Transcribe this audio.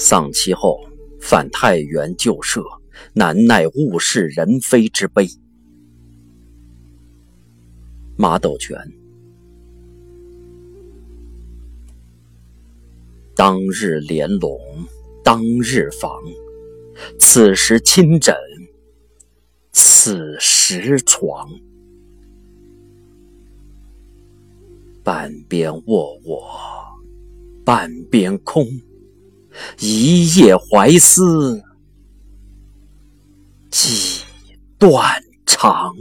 丧妻后返太原旧舍，难耐物是人非之悲。马斗泉。当日连笼，当日房，此时亲枕，此时床。半边卧卧，半边空。一夜怀思，几断肠。